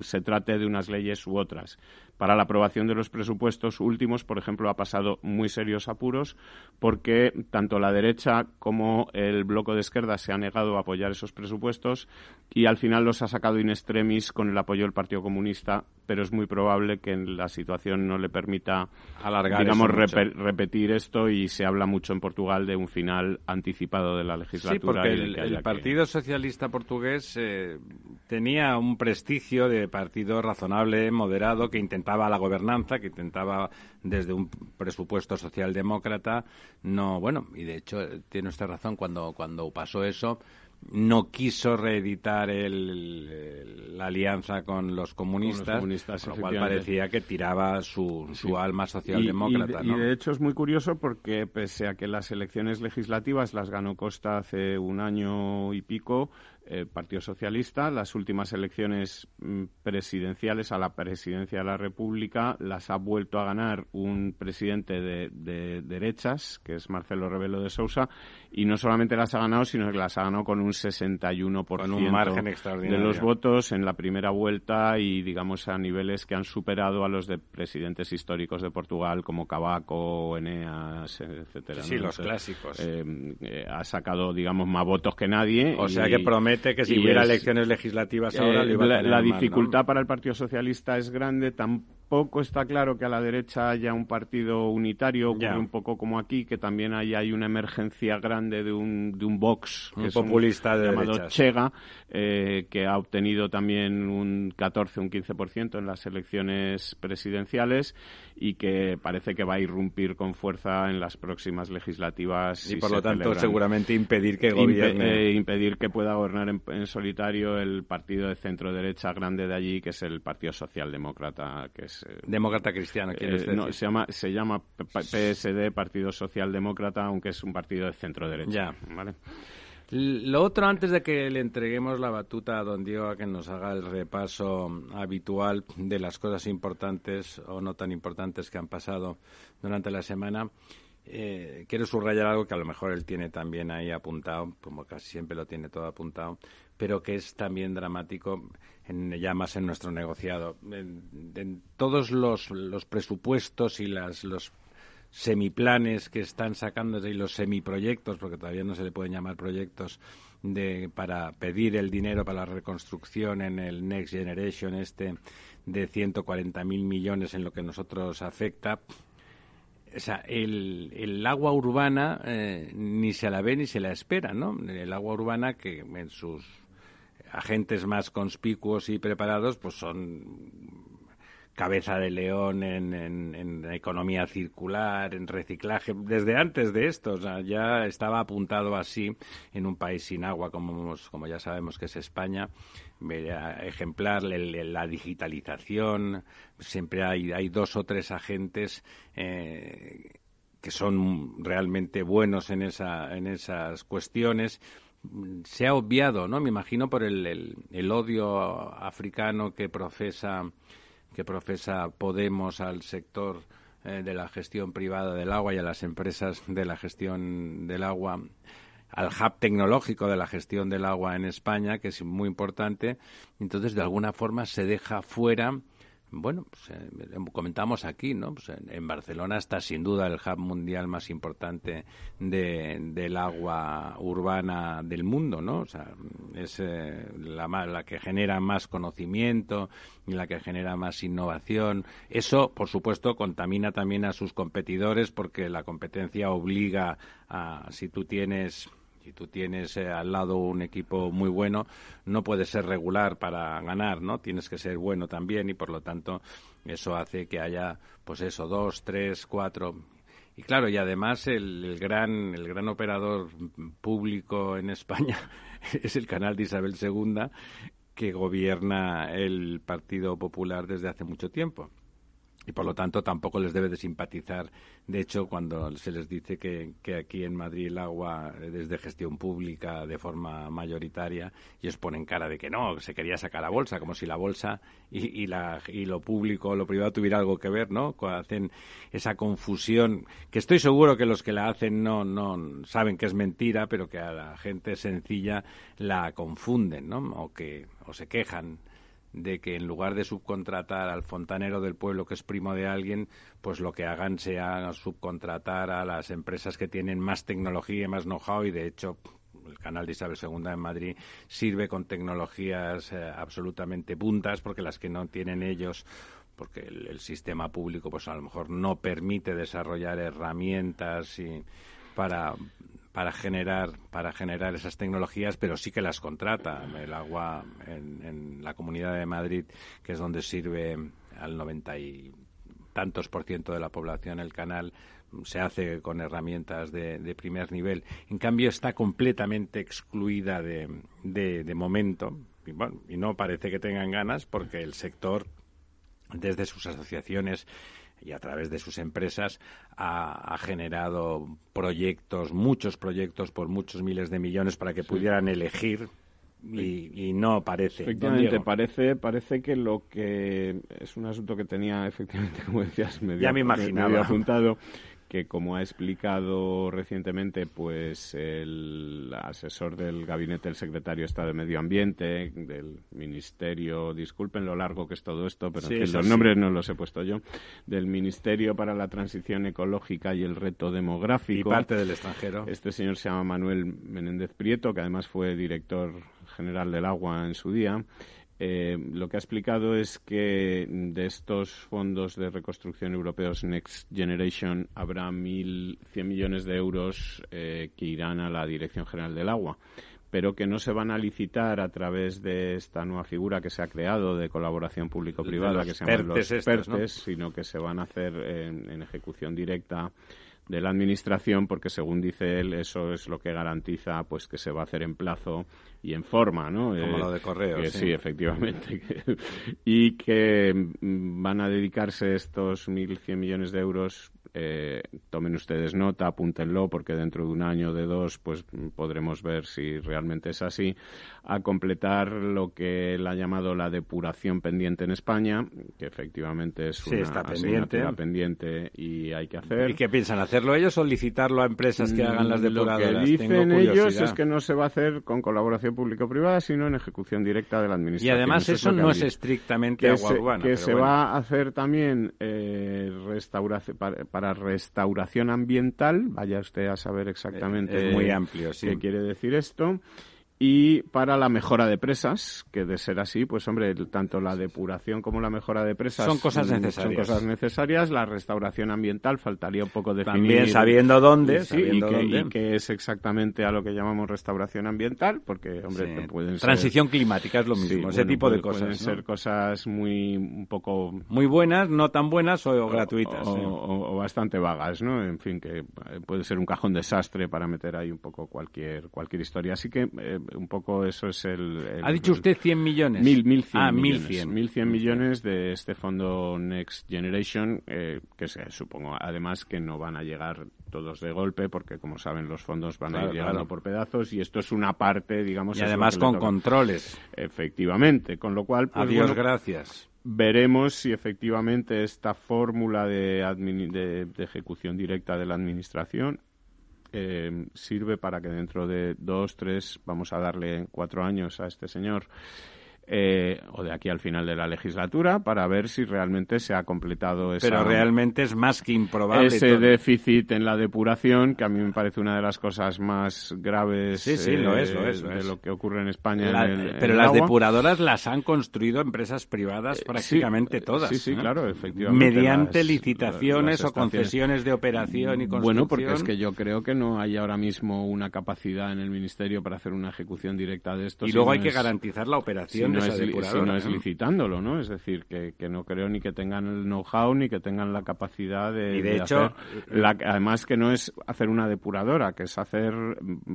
se trate de unas leyes u otras para la aprobación de los presupuestos últimos, por ejemplo, ha pasado muy serios apuros porque tanto la derecha como el bloque de izquierda se ha negado a apoyar esos presupuestos y al final los ha sacado in extremis con el apoyo del Partido Comunista, pero es muy probable que la situación no le permita alargar digamos repetir esto y se habla mucho en Portugal de un final anticipado de la legislatura. Sí, porque el, Partido Socialista portugués eh, tenía un prestigio de partido razonable, moderado, que intentaba intentaba la gobernanza, que intentaba desde un presupuesto socialdemócrata, no, bueno, y de hecho eh, tiene usted razón, cuando, cuando pasó eso, no quiso reeditar el, la alianza con los comunistas, lo cual parecía que tiraba su, su alma socialdemócrata. Y, de hecho es muy curioso porque pese a que las elecciones legislativas las ganó Costa hace un año y pico, el Partido Socialista. Las últimas elecciones mm, presidenciales a la presidencia de la República las ha vuelto a ganar un presidente de, derechas, que es Marcelo Rebelo de Sousa, y no solamente las ha ganado, sino que las ha ganado con un 61% con un margen extraordinario. de los votos en la primera vuelta y, digamos, a niveles que han superado a los de presidentes históricos de Portugal como Cavaco, Eneas, etcétera. Sí, los clásicos. Eh, eh, ha sacado, digamos, más votos que nadie. O sea que promete promete que si hubiera elecciones legislativas ahora eh, la, dificultad para el Partido Socialista es grande. Tampoco está claro que a la derecha haya un partido unitario, ocurre un poco como aquí, que también hay, hay una emergencia grande de un, de un Vox que es populista de llamado Chega, eh, que ha obtenido también un 14, un 15% en las elecciones presidenciales y que parece que va a irrumpir con fuerza en las próximas legislativas. Y por lo tanto, seguramente impedir que gobierne. Eh, impedir que pueda gobernar en, solitario el partido de centro derecha grande de allí, que es el Partido Socialdemócrata, que es. Demócrata cristiano, eh, no, se llama, se llama PSD, Partido Socialdemócrata, aunque es un partido de centro derecha. Ya. Lo otro, antes de que le entreguemos la batuta a don Diego a que nos haga el repaso habitual de las cosas importantes o no tan importantes que han pasado durante la semana, eh, quiero subrayar algo que a lo mejor él tiene también ahí apuntado, como casi siempre lo tiene todo apuntado, pero que es también dramático en, ya más en nuestro negociado. En, todos los, los, presupuestos y las, los semiplanes que están sacando y los semiproyectos, porque todavía no se le pueden llamar proyectos, de, para pedir el dinero para la reconstrucción en el Next Generation este de 140.000 millones en lo que nosotros afecta. O sea, el, el agua urbana eh, ni se la ve ni se la espera, ¿no? El agua urbana que en sus agentes más conspicuos y preparados pues son cabeza de león en, en, economía circular, en reciclaje, desde antes de esto, ya estaba apuntado así en un país sin agua, como, como ya sabemos que es España, ejemplar la digitalización, siempre hay, hay dos o tres agentes eh, que son realmente buenos en, esa, en esas cuestiones se ha obviado, ¿no? Me imagino por el, el odio africano que profesa que profesa Podemos al sector eh, de la gestión privada del agua y a las empresas de la gestión del agua al hub tecnológico de la gestión del agua en España, que es muy importante. Entonces, de alguna forma, se deja fuera bueno, pues, eh, comentamos aquí, ¿no? Pues, en, Barcelona está sin duda el hub mundial más importante del agua urbana del mundo, ¿no? O sea, es eh, la, la que genera más conocimiento y la que genera más innovación. Eso, por supuesto, contamina también a sus competidores porque la competencia obliga a, si tú tienes si tú tienes eh, al lado un equipo muy bueno, no puedes ser regular para ganar, ¿no? Tienes que ser bueno también y por lo tanto eso hace que haya, pues eso, dos, tres, cuatro. Y claro, y además el, gran, el gran operador público en España es el canal de Isabel II, que gobierna el Partido Popular desde hace mucho tiempo y por lo tanto tampoco les debe de simpatizar. De hecho, cuando se les dice que, aquí en Madrid el agua es de gestión pública de forma mayoritaria, ellos ponen cara de que no, se quería sacar la bolsa, como si la bolsa y, y, la, y lo público o lo privado tuviera algo que ver, ¿no? Hacen esa confusión, que estoy seguro que los que la hacen no, no saben que es mentira, pero que a la gente sencilla la confunden, ¿no? O que o se quejan de que en lugar de subcontratar al fontanero del pueblo que es primo de alguien, pues lo que hagan sea subcontratar a las empresas que tienen más tecnología y más know-how y de hecho el canal de Isabel II en Madrid sirve con tecnologías eh, absolutamente puntas porque las que no tienen ellos porque el, el, sistema público pues a lo mejor no permite desarrollar herramientas y para para generar para generar esas tecnologías, pero sí que las contrata. El agua en, la Comunidad de Madrid, que es donde sirve al noventa y tantos por ciento de la población el canal, se hace con herramientas de, primer nivel. En cambio, está completamente excluida de, de, momento. Y, bueno, y no parece que tengan ganas porque el sector, desde sus asociaciones, y a través de sus empresas ha, generado proyectos, muchos proyectos por muchos miles de millones para que pudieran elegir y, no parece. Efectivamente, parece, parece que lo que es un asunto que tenía, efectivamente, como decías, medio, ya me imaginaba. apuntado, que como ha explicado recientemente pues el asesor del gabinete del secretario de Estado de Medio Ambiente del Ministerio, disculpen lo largo que es todo esto, pero en fin, los nombres no los he puesto yo, del Ministerio para la Transición Ecológica y el Reto Demográfico. Y parte del extranjero. Este señor se llama Manuel Menéndez Prieto, que además fue director general del agua en su día. Eh, lo que ha explicado es que de estos fondos de reconstrucción europeos Next Generation habrá 1.100 millones de euros eh, que irán a la Dirección General del Agua pero que no se van a licitar a través de esta nueva figura que se ha creado de colaboración público-privada, que se llaman los PERTES, sino que se van a hacer en ejecución directa de la administración porque según dice él eso es lo que garantiza pues que se va a hacer en plazo y en forma no como eh, lo de correo sí. efectivamente y que mm, van a dedicarse estos 1.100 millones de euros eh, tomen ustedes nota, apúntenlo, porque dentro de un año o de dos, pues podremos ver si realmente es así, a completar lo que él ha llamado la depuración pendiente en España, que efectivamente es una está pendiente. pendiente y hay que hacer. ¿Y qué piensan? ¿Hacerlo ellos o licitarlo a empresas que hagan las depuradoras? Lo que dicen ellos es que no se va a hacer con colaboración público-privada, sino en ejecución directa de la administración. Y además eso, no es estrictamente agua urbana. Que se va a hacer también eh, restauración para restauración ambiental, vaya usted a saber exactamente muy amplio, qué quiere decir esto, y para la mejora de presas, que de ser así, pues hombre, tanto la depuración como la mejora de presas son cosas necesarias. Son cosas necesarias. La restauración ambiental faltaría un poco definir. También sabiendo dónde, sí, sabiendo y, dónde. que, es exactamente a lo que llamamos restauración ambiental, porque hombre, Sí. pueden ser Transición climática es lo mismo, Sí, ese bueno, tipo de puede- cosas. Pueden ¿no? ser cosas muy un poco Muy buenas, no tan buenas o, gratuitas. o, o- o bastante vagas, ¿no? En fin, que eh, puede ser un cajón desastre para meter ahí un poco cualquier cualquier historia. Así que eh, un poco eso es el... el- Ha dicho usted 100 millones. Mil, mil cien Ah, millones. 1100. Mil cien millones de este fondo Next Generation, eh, que se, supongo además que no van a llegar todos de golpe, porque como saben los fondos van a ir llegando claro. por pedazos y esto es una parte, digamos... Y además con controles. Efectivamente, con lo cual... pues, Adiós, bueno, gracias. veremos si efectivamente esta fórmula de- de ejecución directa de la administración eh, sirve para que dentro de dos, tres, vamos a darle cuatro años a este señor, eh, o de aquí al final de la legislatura, para ver si realmente se ha completado esa, Pero realmente es más que improbable. ese todo. déficit en la depuración, que a mí me parece una de las cosas más graves Sí, sí, lo es, lo es, lo de es. lo que ocurre en España. La- en el- en pero las agua. depuradoras las han construido empresas privadas prácticamente sí, todas. sí, sí, ¿eh? claro, efectivamente, Mediante las- licitaciones las o concesiones de operación y construcción. Bueno, porque es que yo creo que no hay ahora mismo una capacidad en el Ministerio para hacer una ejecución directa de esto. Y luego hay que garantizar la operación no es, si no es licitándolo, ¿no? Es decir, que, que no creo ni que tengan el know-how ni que tengan la capacidad de, Y de de hecho, hacer la- además que no es hacer una depuradora, que es hacer...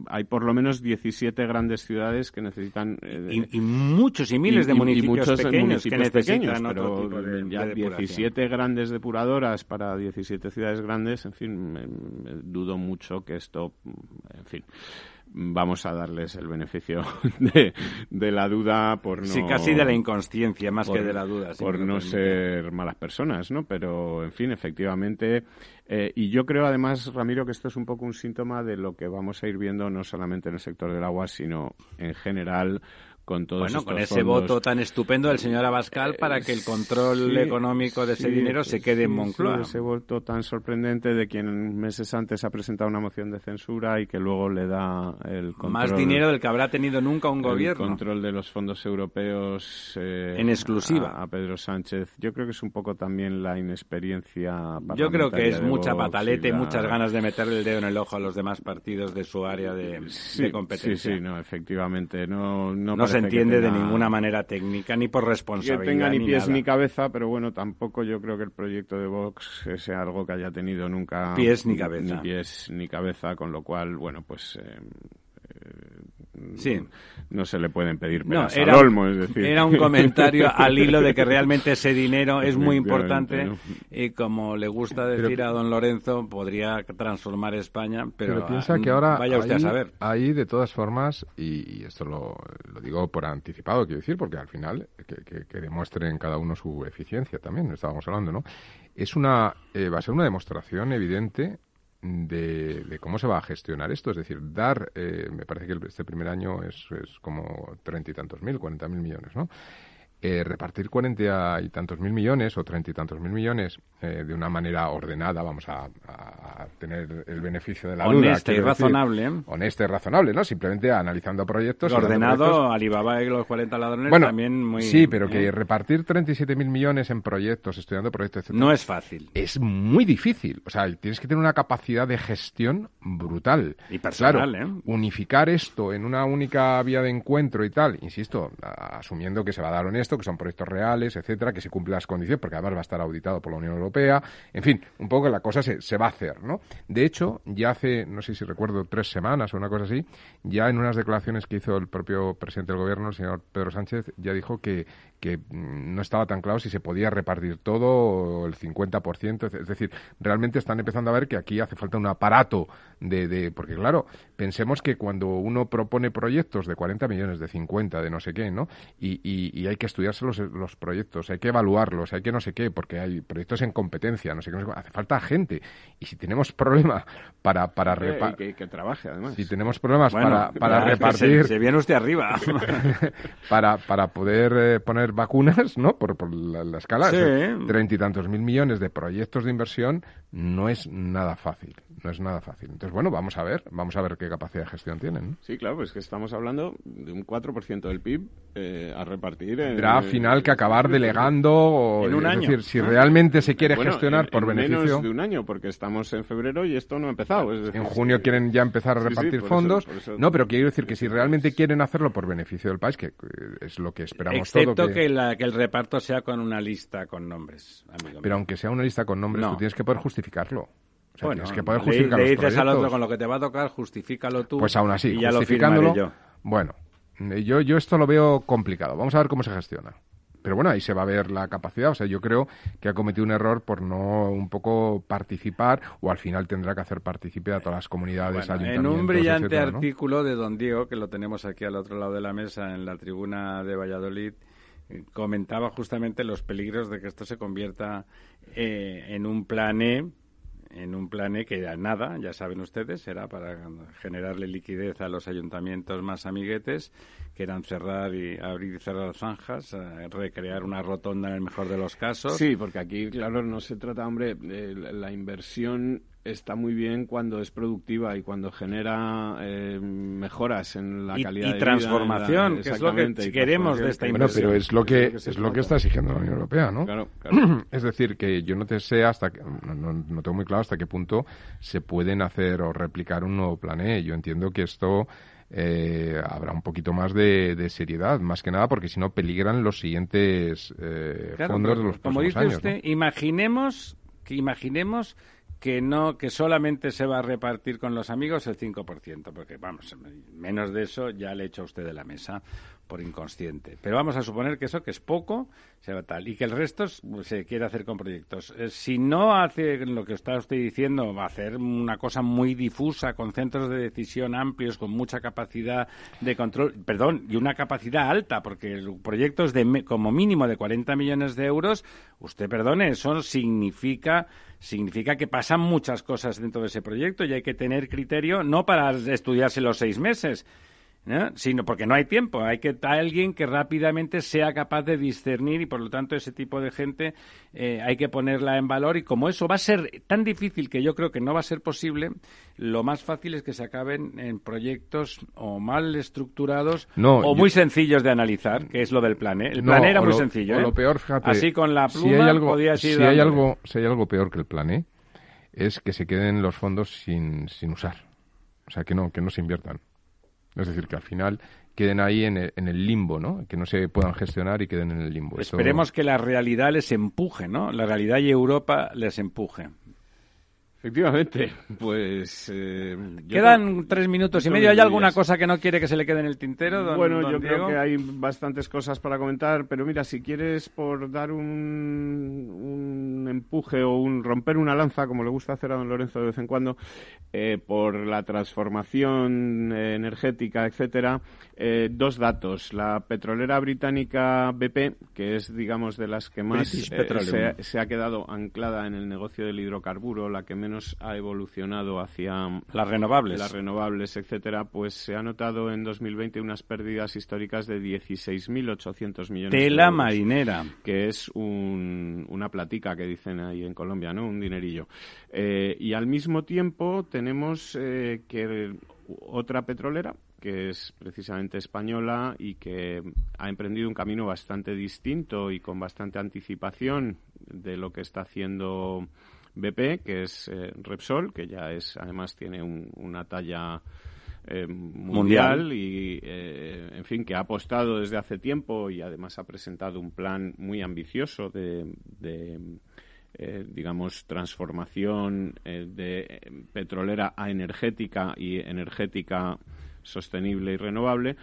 Hay por lo menos 17 grandes ciudades que necesitan... eh, Y, y muchos y miles de y- y municipios muchos pequeños municipios que pequeños, otro pero tipo de, ya de depuración. 17 grandes depuradoras para 17 ciudades grandes, en fin, me- me dudo mucho que esto, en fin, vamos a darles el beneficio de, de la duda por no... Sí, casi de la inconsciencia más por- que de la duda. por no permite. ser malas personas, ¿no? Pero, en fin, efectivamente. eh, y yo creo, además, Ramiro, que esto es un poco un síntoma de lo que vamos a ir viendo no solamente en el sector del agua, sino en general con todos Bueno, con ese fondos. voto tan estupendo del señor Abascal para que el control Sí, económico de ese sí, dinero se quede en Moncloa. ese voto tan sorprendente de quien meses antes ha presentado una moción de censura y que luego le da el control. Más dinero del que habrá tenido nunca un el gobierno. control de los fondos europeos eh, En exclusiva. a, a Pedro Sánchez. Yo creo que es un poco también la inexperiencia. Yo creo que es mucha Vox pataleta y la- muchas ganas de meterle el dedo en el ojo a los demás partidos de su área de, competencia. Sí, sí, no, efectivamente. No, no, no se que entiende de tenga- ninguna manera técnica ni por que responsabilidad. tenga ni pies nada. ni cabeza, pero bueno, tampoco yo creo que el proyecto de Vox sea algo que haya tenido nunca Pies ni cabeza. ni pies ni cabeza, con lo cual, bueno, pues eh, eh, Sí. No se le pueden pedir No, peras era, al olmo, es decir. era un comentario al hilo de que realmente ese dinero es muy importante ¿no? y como le gusta decir a don Lorenzo, podría transformar España, pero, Pero, piensa ah, que ahora vaya usted ahí, a saber. ahí, de todas formas, y, y esto lo, lo digo por anticipado, quiero decir, porque al final que, que, que demuestren cada uno su eficiencia también, estábamos hablando, ¿no? Es una, eh, va a ser una demostración evidente de, de cómo se va a gestionar esto, es decir, dar, eh, me parece que este primer año es, es como treinta y tantos mil, cuarenta mil millones, ¿no? Eh, repartir cuarenta y tantos mil millones o treinta y tantos mil millones eh, de una manera ordenada, vamos a, a tener el beneficio de la duda. Honesta y quiero decir. razonable. ¿eh? Honesta y razonable, ¿no? Simplemente analizando proyectos. Ordenado, proyectos. Alibaba y los 40 ladrones Bueno, también muy... sí, pero ¿eh? que repartir 37.000 millones en proyectos, estudiando proyectos, etcétera, No es fácil. es muy difícil. O sea, tienes que tener una capacidad de gestión brutal. Y personal, Claro, unificar esto en una única vía de encuentro y tal, insisto, asumiendo que se va a dar honesto, que son proyectos reales, etcétera, que se cumplen las condiciones, porque además va a estar auditado por la Unión Europea. En fin, un poco que la cosa se, se va a hacer, ¿no? De hecho, ya hace, no sé si recuerdo, tres semanas o una cosa así, ya en unas declaraciones que hizo el propio presidente del gobierno, el señor Pedro Sánchez, ya dijo que, que mm, no estaba tan claro si se podía repartir todo o el 50%. Es decir, realmente están empezando a ver que aquí hace falta un aparato de, de... Porque claro, pensemos que cuando uno propone proyectos de 40 millones, de 50, de no sé qué, ¿no? Y, y- y hay que estudiarse los, los proyectos, hay que evaluarlos, hay que no sé qué, porque hay proyectos en competencia, no sé qué, no sé qué. hace falta gente. Y si tenemos problema para, para Eh, y repa- que, que trabaje, además. si tenemos problemas Bueno, para, para repartir Se, se viene usted arriba. para, para poder eh, poner vacunas, ¿no? Por, por la, la escala, Sí. treinta y tantos mil millones de proyectos de inversión no es nada fácil, no es nada fácil. Entonces, bueno, vamos a ver, vamos a ver qué capacidad de gestión tienen. Sí, claro, pues que estamos hablando de un 4% del PIB eh, a repartir. En, Tendrá al final que acabar delegando, o, En un es año, decir, si ¿no? realmente se quiere Bueno, gestionar en- por en beneficio. menos de un año, porque estamos en febrero y esto no ha empezado. es decir, En junio quieren ya empezar a Sí, sí, repartir eso- fondos. eso- no, pero quiero decir que si realmente quieren hacerlo por beneficio del país, que eh, es lo que esperamos Excepto todo. que... la- que el reparto sea con una lista con nombres, amigo Pero mío. aunque sea una lista con nombres, No. tú tienes que poder justificarlo. O sea, Bueno, tienes que poder le- justificar le, los dices al otro con lo que te va a tocar, justifícalo tú. Pues aún así, y ya lo justificándolo. yo. Bueno, eh, yo, yo esto lo veo complicado. Vamos a ver cómo se gestiona. Pero bueno, ahí se va a ver la capacidad. O sea, yo creo que ha cometido un error por no un poco participar o al final tendrá que hacer partícipe a todas las comunidades, Bueno, en un brillante etcétera, ¿no? artículo de Don Diego, que lo tenemos aquí al otro lado de la mesa, en la tribuna de Valladolid, eh, comentaba justamente los peligros de que esto se convierta eh, en un plan E, en un plan E que era nada, ya saben ustedes, era para generarle liquidez a los ayuntamientos más amiguetes, que eran cerrar y abrir y cerrar zanjas, eh, recrear una rotonda en el mejor de los casos. Sí, porque aquí, claro, no se trata, hombre, la la inversión está muy bien cuando es productiva y cuando genera eh, mejoras en la Y- calidad y de transformación, vida. que es lo que queremos de esta Bueno, que pero es lo que es lo que está exigiendo la Unión Europea, ¿no? Claro, claro. Es decir, que yo no te sé hasta que, no, no- no tengo muy claro hasta qué punto se pueden hacer o replicar un nuevo plan E. Yo entiendo que esto eh, habrá un poquito más de, de seriedad, más que nada porque si no peligran los siguientes eh, Claro, fondos pero de los como próximos dice años. usted, ¿no? imaginemos que imaginemos que no que solamente se va a repartir con los amigos el 5%, porque vamos, menos de eso ya le echa usted de la mesa por inconsciente. Pero vamos a suponer que eso que es poco, se va tal y que el resto es- se quiere hacer con proyectos. Eh, si no hace lo que está usted diciendo, va a hacer una cosa muy difusa con centros de decisión amplios con mucha capacidad de control, perdón, y una capacidad alta, porque proyectos de como mínimo de 40 millones de euros, usted perdone, eso significa significa que pasan muchas cosas dentro de ese proyecto y hay que tener criterio no para estudiarse los seis meses, ¿no? sino porque no hay tiempo. Hay que alguien que rápidamente sea capaz de discernir y, por lo tanto, ese tipo de gente eh, hay que ponerla en valor. Y como eso va a ser tan difícil que yo creo que no va a ser posible, lo más fácil es que se acaben en proyectos o mal estructurados No, o yo- muy sencillos de analizar, que es lo del plan. ¿eh? El No, plan era muy lo- sencillo. ¿eh? lo peor, fíjate, Así con la si pluma hay algo, si hay algo, si hay algo peor que el plan es que se queden los fondos sin, sin usar. O sea, que no, que no se inviertan. Es decir, que al final queden ahí en el, en el limbo, ¿no? Que no se puedan gestionar y queden en el limbo. Esperemos que la realidad les empuje, ¿no? La realidad y Europa les empuje. Efectivamente, pues... Eh, Quedan tres minutos y medio. ¿Hay alguna cosa que no quiere que se le quede en el tintero, don, Bueno, yo creo que hay bastantes cosas para comentar, pero mira, si quieres por dar un, un empuje o un romper una lanza, como le gusta hacer a don Lorenzo de vez en cuando, eh, por la transformación energética, etcétera, eh, dos datos. La petrolera británica BP, que es, digamos, de las que más se, se, ha quedado anclada en el negocio del hidrocarburo, la que menos ha evolucionado hacia las renovables, las renovables, etcétera, pues se ha notado en 2020 unas pérdidas históricas de 16.800 millones de euros, marinera, que es una platica que dicen ahí en Colombia, ¿no? Un dinerillo. Eh, y al mismo tiempo tenemos eh, que otra petrolera que es precisamente española y que ha emprendido un camino bastante distinto y con bastante anticipación de lo que está haciendo BP, que es eh, Repsol, que ya es, además tiene una talla eh, mundial, y, eh, en fin, que ha apostado desde hace tiempo y además ha presentado un plan muy ambicioso de, digamos, transformación de petrolera a energética y energética sostenible y renovable,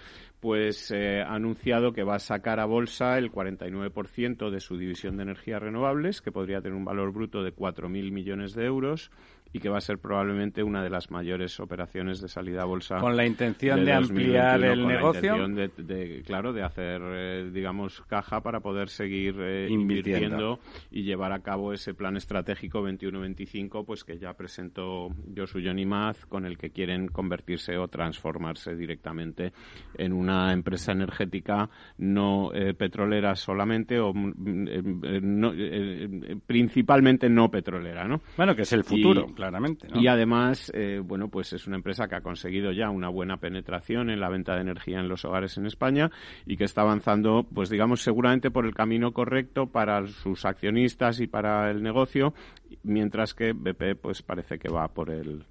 pues eh, ha anunciado que va a sacar a bolsa el 49% de su división de energías renovables, que podría tener un valor bruto de 4.000 millones de euros, y que va a ser probablemente una de las mayores operaciones de salida a bolsa. Con la intención de, ampliar el negocio. La intención de, claro, de hacer, eh, digamos, caja para poder seguir eh, invirtiendo y llevar a cabo ese plan estratégico 21-25, pues que ya presentó Josu Maz, con el que quieren convertirse o transformarse directamente en una empresa energética no eh, petrolera solamente o mm, principalmente no petrolera, ¿no? Bueno, que es el futuro claramente. Y además, eh, bueno, pues es una empresa que ha conseguido ya una buena penetración en la venta de energía en los hogares en España y que está avanzando, pues digamos, seguramente por el camino correcto para sus accionistas y para el negocio, mientras que BP, pues parece que va por el,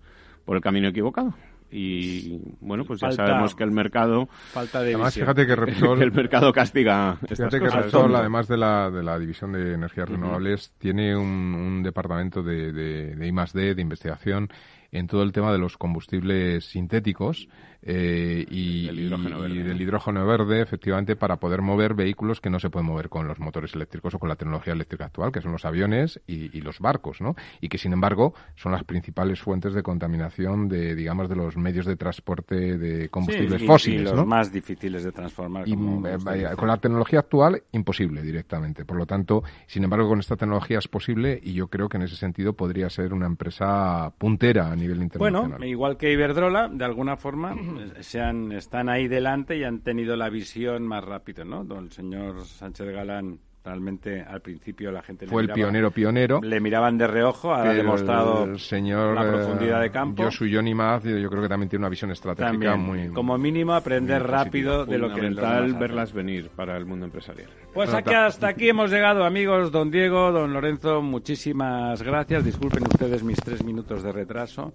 por el camino equivocado y bueno pues ya sabemos que el mercado falta de además fíjate que Repsol el mercado castiga fíjate que Repsol además de la, de la división de energías renovables tiene un, un, departamento de, de, de I+D de investigación en todo el tema de los combustibles sintéticos eh, y, del hidrógeno verde, efectivamente, para poder mover vehículos que no se pueden mover con los motores eléctricos o con la tecnología eléctrica actual, que son los aviones y, los barcos, ¿no? Y que, sin embargo, son las principales fuentes de contaminación de, digamos, de los medios de transporte de combustibles fósiles, y los más difíciles de transformar. Eh, con la tecnología actual, imposible directamente. Por lo tanto, sin embargo, con esta tecnología es posible y yo creo que en ese sentido podría ser una empresa puntera a nivel internacional. Bueno, igual que Iberdrola, de alguna forma se han, están ahí delante y han tenido la visión más rápido, ¿no? Don el señor Sánchez Galán realmente al principio la gente fue el pionero pionero. le miraban de reojo ha demostrado el señor la profundidad de campo. Yo soy Johnny Maz yo creo que también tiene una visión estratégica muy como mínimo aprender rápido de lo que tal verlas venir para el mundo empresarial. Pues aquí hasta aquí hemos llegado amigos. Don Diego don Lorenzo muchísimas gracias. Disculpen ustedes mis tres minutos de retraso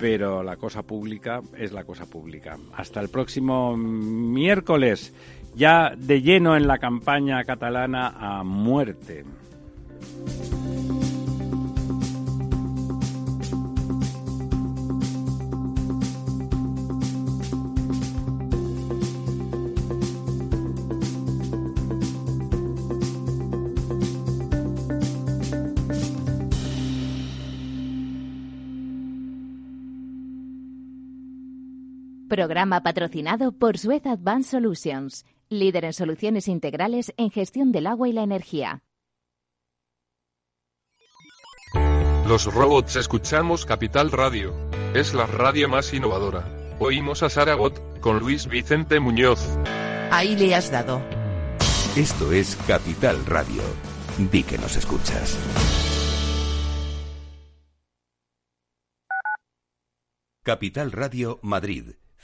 pero la cosa pública es la cosa pública. Hasta el próximo miércoles, ya de lleno en la campaña catalana a muerte. Programa patrocinado por Suez Advanced Solutions, líder en soluciones integrales en gestión del agua y la energía. Los robots escuchamos Capital Radio. Es la radio más innovadora. Oímos a Saragot con Luis Vicente Muñoz. Ahí le has dado. Esto es Capital Radio. Di que nos escuchas. Capital Radio Madrid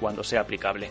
cuando sea aplicable.